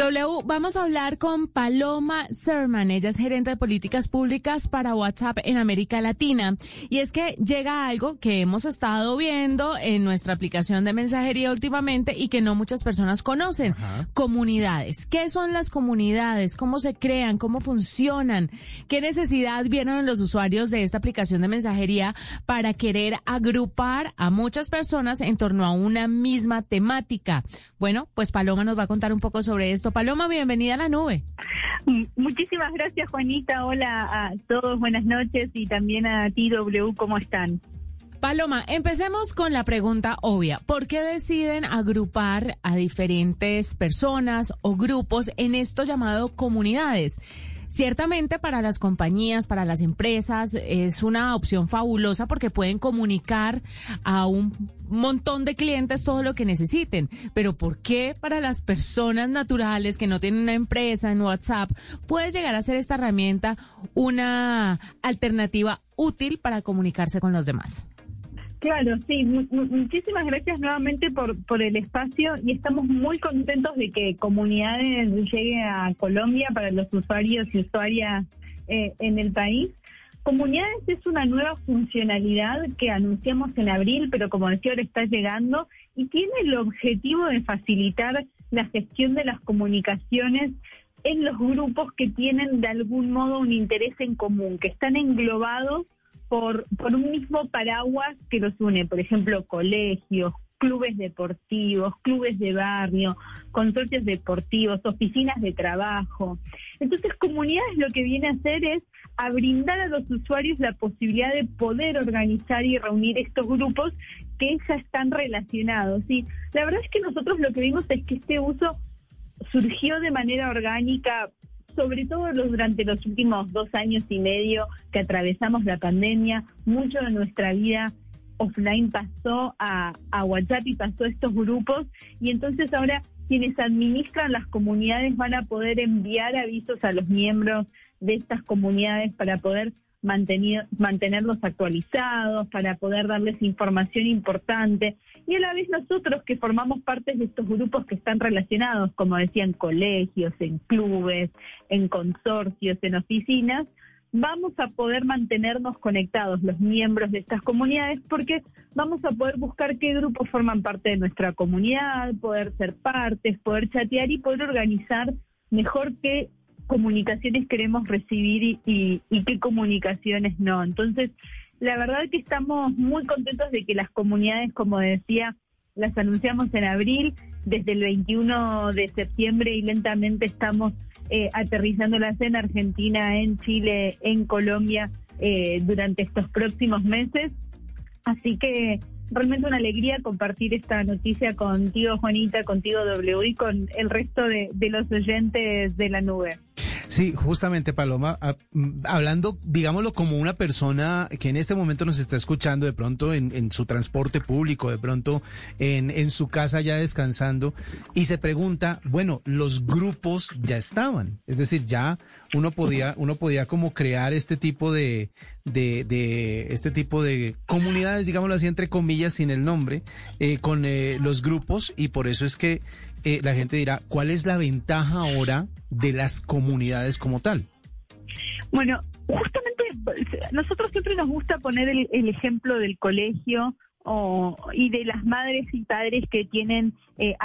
W, vamos a hablar con Paloma Serman. Ella es gerente de políticas públicas para WhatsApp en América Latina. Y es que llega algo que hemos estado viendo en nuestra aplicación de mensajería últimamente y que no muchas personas conocen. Comunidades. ¿Qué son las comunidades? ¿Cómo se crean? ¿Cómo funcionan? ¿Qué necesidad vieron los usuarios de esta aplicación de mensajería para querer agrupar a muchas personas en torno a una misma temática? Bueno, pues Paloma nos va a contar un poco sobre esto. Paloma, bienvenida a la nube. Muchísimas gracias, Juanita. Hola a todos, buenas noches y también a ti, W, ¿cómo están? Paloma, empecemos con la pregunta obvia. ¿Por qué deciden agrupar a diferentes personas o grupos en esto llamado comunidades? Ciertamente para las compañías, para las empresas, es una opción fabulosa porque pueden comunicar a un montón de clientes todo lo que necesiten. Pero ¿por qué para las personas naturales que no tienen una empresa en WhatsApp puede llegar a ser esta herramienta una alternativa útil para comunicarse con los demás? Claro, sí, muchísimas gracias nuevamente por, por el espacio y estamos muy contentos de que Comunidades llegue a Colombia para los usuarios y usuarias eh, en el país. Comunidades es una nueva funcionalidad que anunciamos en abril, pero como decía, ahora está llegando y tiene el objetivo de facilitar la gestión de las comunicaciones en los grupos que tienen de algún modo un interés en común, que están englobados por, por un mismo paraguas que los une, por ejemplo, colegios, clubes deportivos, clubes de barrio, consorcios deportivos, oficinas de trabajo. Entonces, comunidades lo que viene a hacer es a brindar a los usuarios la posibilidad de poder organizar y reunir estos grupos que ya están relacionados. Y la verdad es que nosotros lo que vimos es que este uso surgió de manera orgánica sobre todo durante los últimos dos años y medio que atravesamos la pandemia, mucho de nuestra vida offline pasó a, a WhatsApp y pasó a estos grupos y entonces ahora quienes administran las comunidades van a poder enviar avisos a los miembros de estas comunidades para poder mantener, mantenerlos actualizados, para poder darles información importante. Y a la vez nosotros que formamos parte de estos grupos que están relacionados, como decían, colegios, en clubes, en consorcios, en oficinas, vamos a poder mantenernos conectados los miembros de estas comunidades porque vamos a poder buscar qué grupos forman parte de nuestra comunidad, poder ser partes, poder chatear y poder organizar mejor qué comunicaciones queremos recibir y, qué comunicaciones no. Entonces, la verdad que estamos muy contentos de que las comunidades, como decía, las anunciamos en abril, desde el 21 de septiembre y lentamente estamos eh, aterrizándolas en Argentina, en Chile, en Colombia eh, durante estos próximos meses. Así que realmente una alegría compartir esta noticia contigo, Juanita, contigo, W, y con el resto de, de los oyentes de la nube. Sí, justamente Paloma, ah, mm, hablando, digámoslo, como una persona que en este momento nos está escuchando, de pronto en, su transporte público, de pronto en, en su casa ya descansando, y se pregunta, bueno, los grupos ya estaban, es decir, ya uno podía, uno podía como crear este tipo de, de, de este tipo de comunidades, digámoslo así, entre comillas, sin el nombre, eh, con eh, los grupos, y por eso es que eh, la gente dirá, ¿cuál es la ventaja ahora de las comunidades como tal? Bueno, justamente nosotros siempre nos gusta poner el, ejemplo del colegio y de las madres y padres que tienen eh,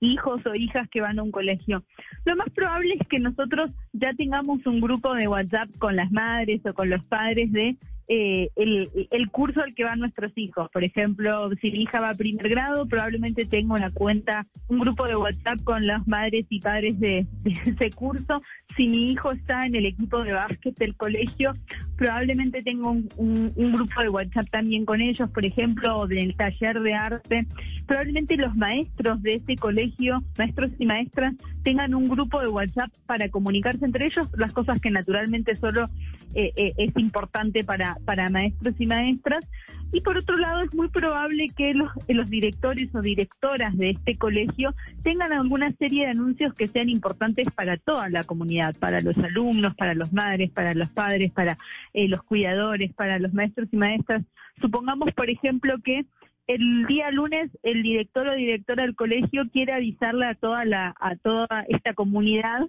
hijos o hijas que van a un colegio. Lo más probable es que nosotros ya tengamos un grupo de WhatsApp con las madres o con los padres de eh, el, curso al que van nuestros hijos. Por ejemplo, si mi hija va a primer grado, probablemente tengo una cuenta, un grupo de WhatsApp con las madres y padres de, ese curso. Si mi hijo está en el equipo de básquet del colegio, probablemente tengo un, grupo de WhatsApp también con ellos, por ejemplo, del taller de arte. Probablemente los maestros de ese colegio, maestros y maestras, tengan un grupo de WhatsApp para comunicarse entre ellos, las cosas que naturalmente solo eh, eh, es importante para, para maestros y maestras. Y por otro lado, es muy probable que los, los directores o directoras de este colegio tengan alguna serie de anuncios que sean importantes para toda la comunidad, para los alumnos, para los madres, para los padres, para eh, los cuidadores, para los maestros y maestras. Supongamos, por ejemplo, que el día lunes el director o directora del colegio quiere avisarle a toda la a toda esta comunidad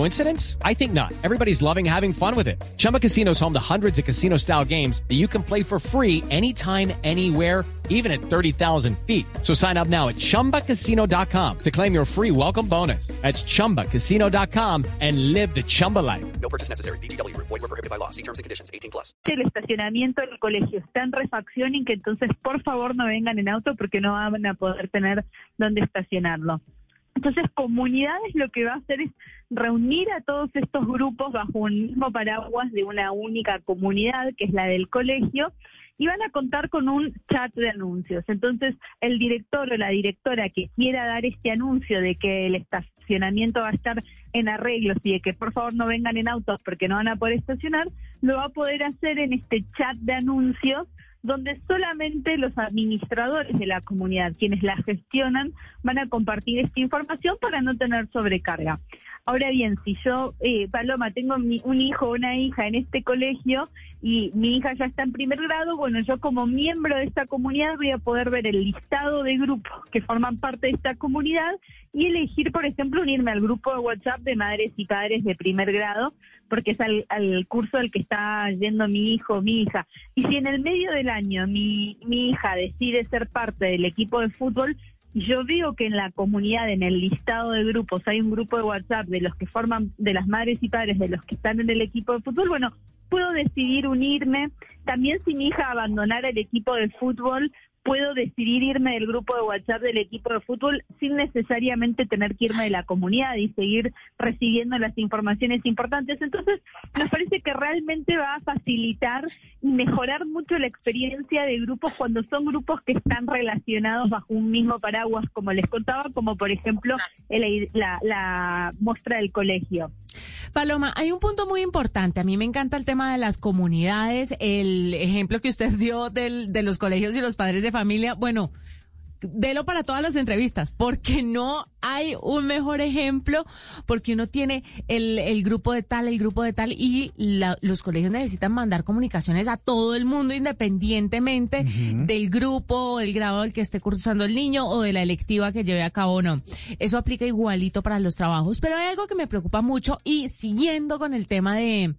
Coincidence? I think not. Everybody's loving having fun with it. Chumba Casino is home to hundreds of casino-style games that you can play for free anytime anywhere even at 30,000 feet. So sign up now at ChumbaCasino.com to claim your free welcome bonus. That's ChumbaCasino.com and live the Chumba life. No purchase necessary. BGW. Void were prohibited by law. See terms and conditions. 18 plus. El estacionamiento del colegio está en refacción y que entonces por favor no vengan en auto porque no van a poder tener dónde estacionarlo. Entonces, comunidades lo que va a hacer es reunir a todos estos grupos bajo un mismo paraguas de una única comunidad, que es la del colegio, y van a contar con un chat de anuncios. Entonces, el director o la directora que quiera dar este anuncio de que el estacionamiento va a estar en arreglos y de que por favor no vengan en autos porque no van a poder estacionar, lo va a poder hacer en este chat de anuncios donde solamente los administradores de la comunidad, quienes la gestionan, van a compartir esta información para no tener sobrecarga. Ahora bien, si yo, eh, Paloma, tengo un hijo o una hija en este colegio y mi hija ya está en primer grado, bueno, yo como miembro de esta comunidad voy a poder ver el listado de grupos que forman parte de esta comunidad y elegir, por ejemplo, unirme al grupo de WhatsApp de madres y padres de primer grado, porque es al, al curso al que está yendo mi hijo o mi hija. Y si en el medio del año mi, mi hija decide ser parte del equipo de fútbol, yo veo que en la comunidad, en el listado de grupos, hay un grupo de WhatsApp de los que forman, de las madres y padres de los que están en el equipo de fútbol, bueno, puedo decidir unirme. También si mi hija abandonara el equipo de fútbol, puedo decidir irme del grupo de WhatsApp del equipo de fútbol sin necesariamente tener que irme de la comunidad y seguir recibiendo las informaciones importantes. Entonces, me parece que realmente va a facilitar y mejorar mucho la experiencia de grupos cuando son grupos que están relacionados bajo un mismo paraguas, como les contaba, como por ejemplo la, la muestra del colegio. Paloma, hay un punto muy importante. A mí me encanta el tema de las comunidades, el ejemplo que usted dio del, de los colegios y los padres de familia. Bueno, delo para todas las entrevistas, porque no hay un mejor ejemplo, porque uno tiene el, el grupo de tal, el grupo de tal, y los colegios necesitan mandar comunicaciones a todo el mundo independientemente del grupo, del grado del que esté cursando el niño o de la electiva que lleve a cabo o no. Eso aplica igualito para los trabajos, pero hay algo que me preocupa mucho y siguiendo con el tema de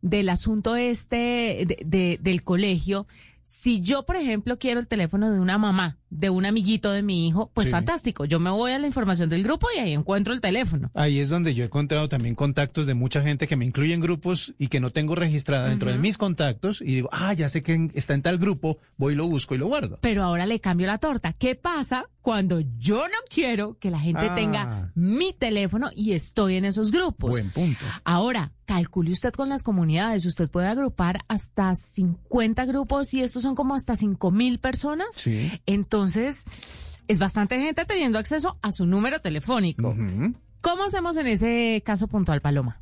del asunto este de, del colegio, si yo, por ejemplo, quiero el teléfono de una mamá, de un amiguito de mi hijo, pues fantástico. Yo me voy a la información del grupo y ahí encuentro el teléfono. Ahí es donde yo he encontrado también contactos de mucha gente que me incluye en grupos y que no tengo registrada dentro de mis contactos y digo, ah, ya sé que está en tal grupo, voy, lo busco y lo guardo. Pero ahora le cambio la torta. ¿Qué pasa cuando yo no quiero que la gente ah. tenga mi teléfono y estoy en esos grupos? Buen punto. Ahora, calcule usted con las comunidades. Usted puede agrupar hasta 50 grupos y estos son como hasta 5 mil personas. Sí. Entonces, es bastante gente teniendo acceso a su número telefónico. ¿Cómo hacemos en ese caso puntual, Paloma?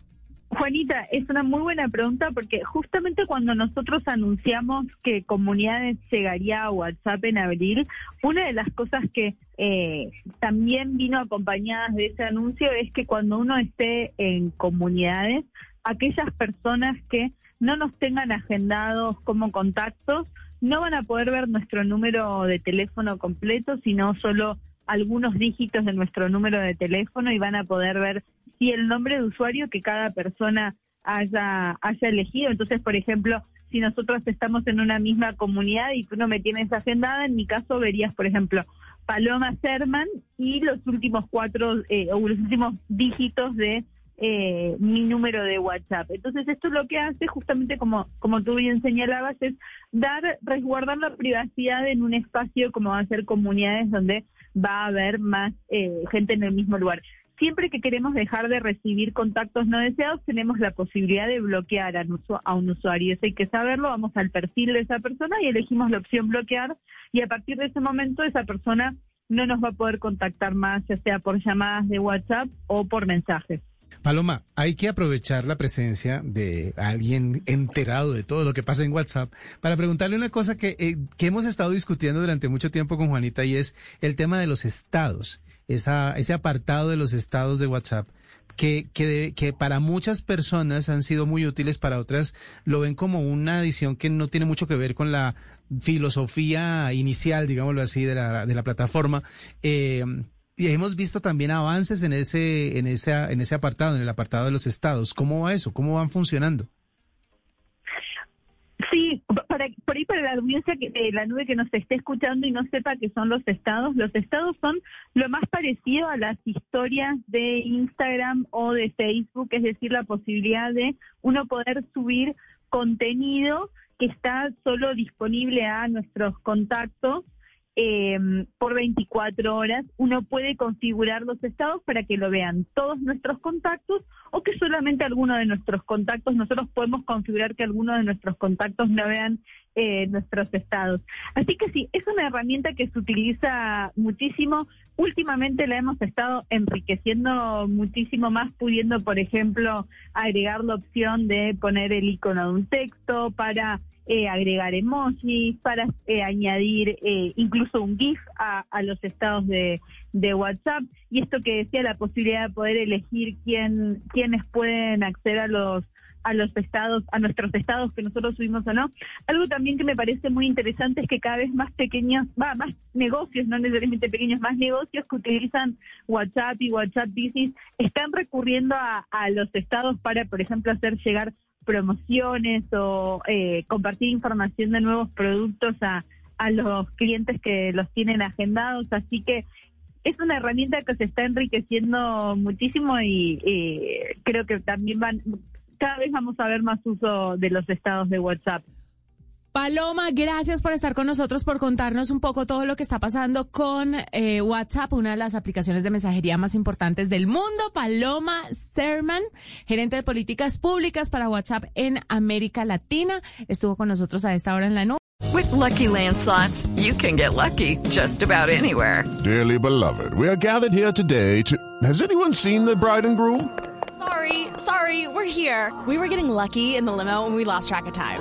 Juanita, es una muy buena pregunta porque justamente cuando nosotros anunciamos que Comunidades llegaría a WhatsApp en abril, una de las cosas que eh, también vino acompañadas de ese anuncio es que cuando uno esté en comunidades, aquellas personas que no nos tengan agendados como contactos no van a poder ver nuestro número de teléfono completo, sino solo algunos dígitos de nuestro número de teléfono y van a poder ver si el nombre de usuario que cada persona haya, haya elegido. Entonces, por ejemplo, si nosotros estamos en una misma comunidad y tú no me tienes agendada, en mi caso verías, por ejemplo, Paloma Serman y los últimos cuatro eh, o los últimos dígitos de eh, mi número de WhatsApp. Entonces esto lo que hace justamente como, como tú bien señalabas es dar, resguardar la privacidad en un espacio como va a ser comunidades donde va a haber más eh, gente en el mismo lugar. Siempre que queremos dejar de recibir contactos no deseados, tenemos la posibilidad de bloquear a, un usuario. Eso hay que saberlo, vamos al perfil de esa persona y elegimos la opción bloquear y a partir de ese momento esa persona no nos va a poder contactar más, ya sea por llamadas de WhatsApp o por mensajes. Paloma, hay que aprovechar la presencia de alguien enterado de todo lo que pasa en WhatsApp para preguntarle una cosa que, eh, que hemos estado discutiendo durante mucho tiempo con Juanita y es el tema de los estados, esa, ese apartado de los estados de WhatsApp. Que, que, que para muchas personas han sido muy útiles, para otras lo ven como una adición que no tiene mucho que ver con la filosofía inicial, digámoslo así, de la, de la plataforma. Eh, y hemos visto también avances en ese, en ese, en ese apartado, en el apartado de los estados. ¿Cómo va eso? ¿Cómo van funcionando? Sí, para, por ahí para la audiencia de la nube que nos esté escuchando y no sepa qué son los estados, los estados son lo más parecido a las historias de Instagram o de Facebook, es decir, la posibilidad de uno poder subir contenido que está solo disponible a nuestros contactos eh, por 24 horas, uno puede configurar los estados para que lo vean todos nuestros contactos o que solamente algunos de nuestros contactos, nosotros podemos configurar que algunos de nuestros contactos no vean eh, nuestros estados. Así que sí, es una herramienta que se utiliza muchísimo. Últimamente la hemos estado enriqueciendo muchísimo más, pudiendo, por ejemplo, agregar la opción de poner el icono de un texto para eh, agregar emojis, para eh, añadir eh, incluso un GIF a, los estados de, WhatsApp. Y esto que decía, la posibilidad de poder elegir quién, quiénes pueden acceder a los a los estados, a nuestros estados que nosotros subimos o no. Algo también que me parece muy interesante es que cada vez más pequeños, va, más negocios, no necesariamente pequeños, más negocios que utilizan WhatsApp y WhatsApp Business están recurriendo a, a los estados para, por ejemplo, hacer llegar promociones o eh, compartir información de nuevos productos a, a los clientes que los tienen agendados. Así que es una herramienta que se está enriqueciendo muchísimo y creo que también van, cada vez vamos a ver más uso de los estados de WhatsApp. Paloma, gracias por estar con nosotros, por contarnos un poco todo lo que está pasando con eh, WhatsApp, una de las aplicaciones de mensajería más importantes del mundo. Paloma Serman, gerente de políticas públicas para WhatsApp en América Latina, estuvo con nosotros a esta hora en la nube. With lucky landslots, you can get lucky just about anywhere. Dearly beloved, we are gathered here today to. Has anyone seen the bride and groom? Sorry, sorry, we're here. We were getting lucky in the limo and we lost track of time.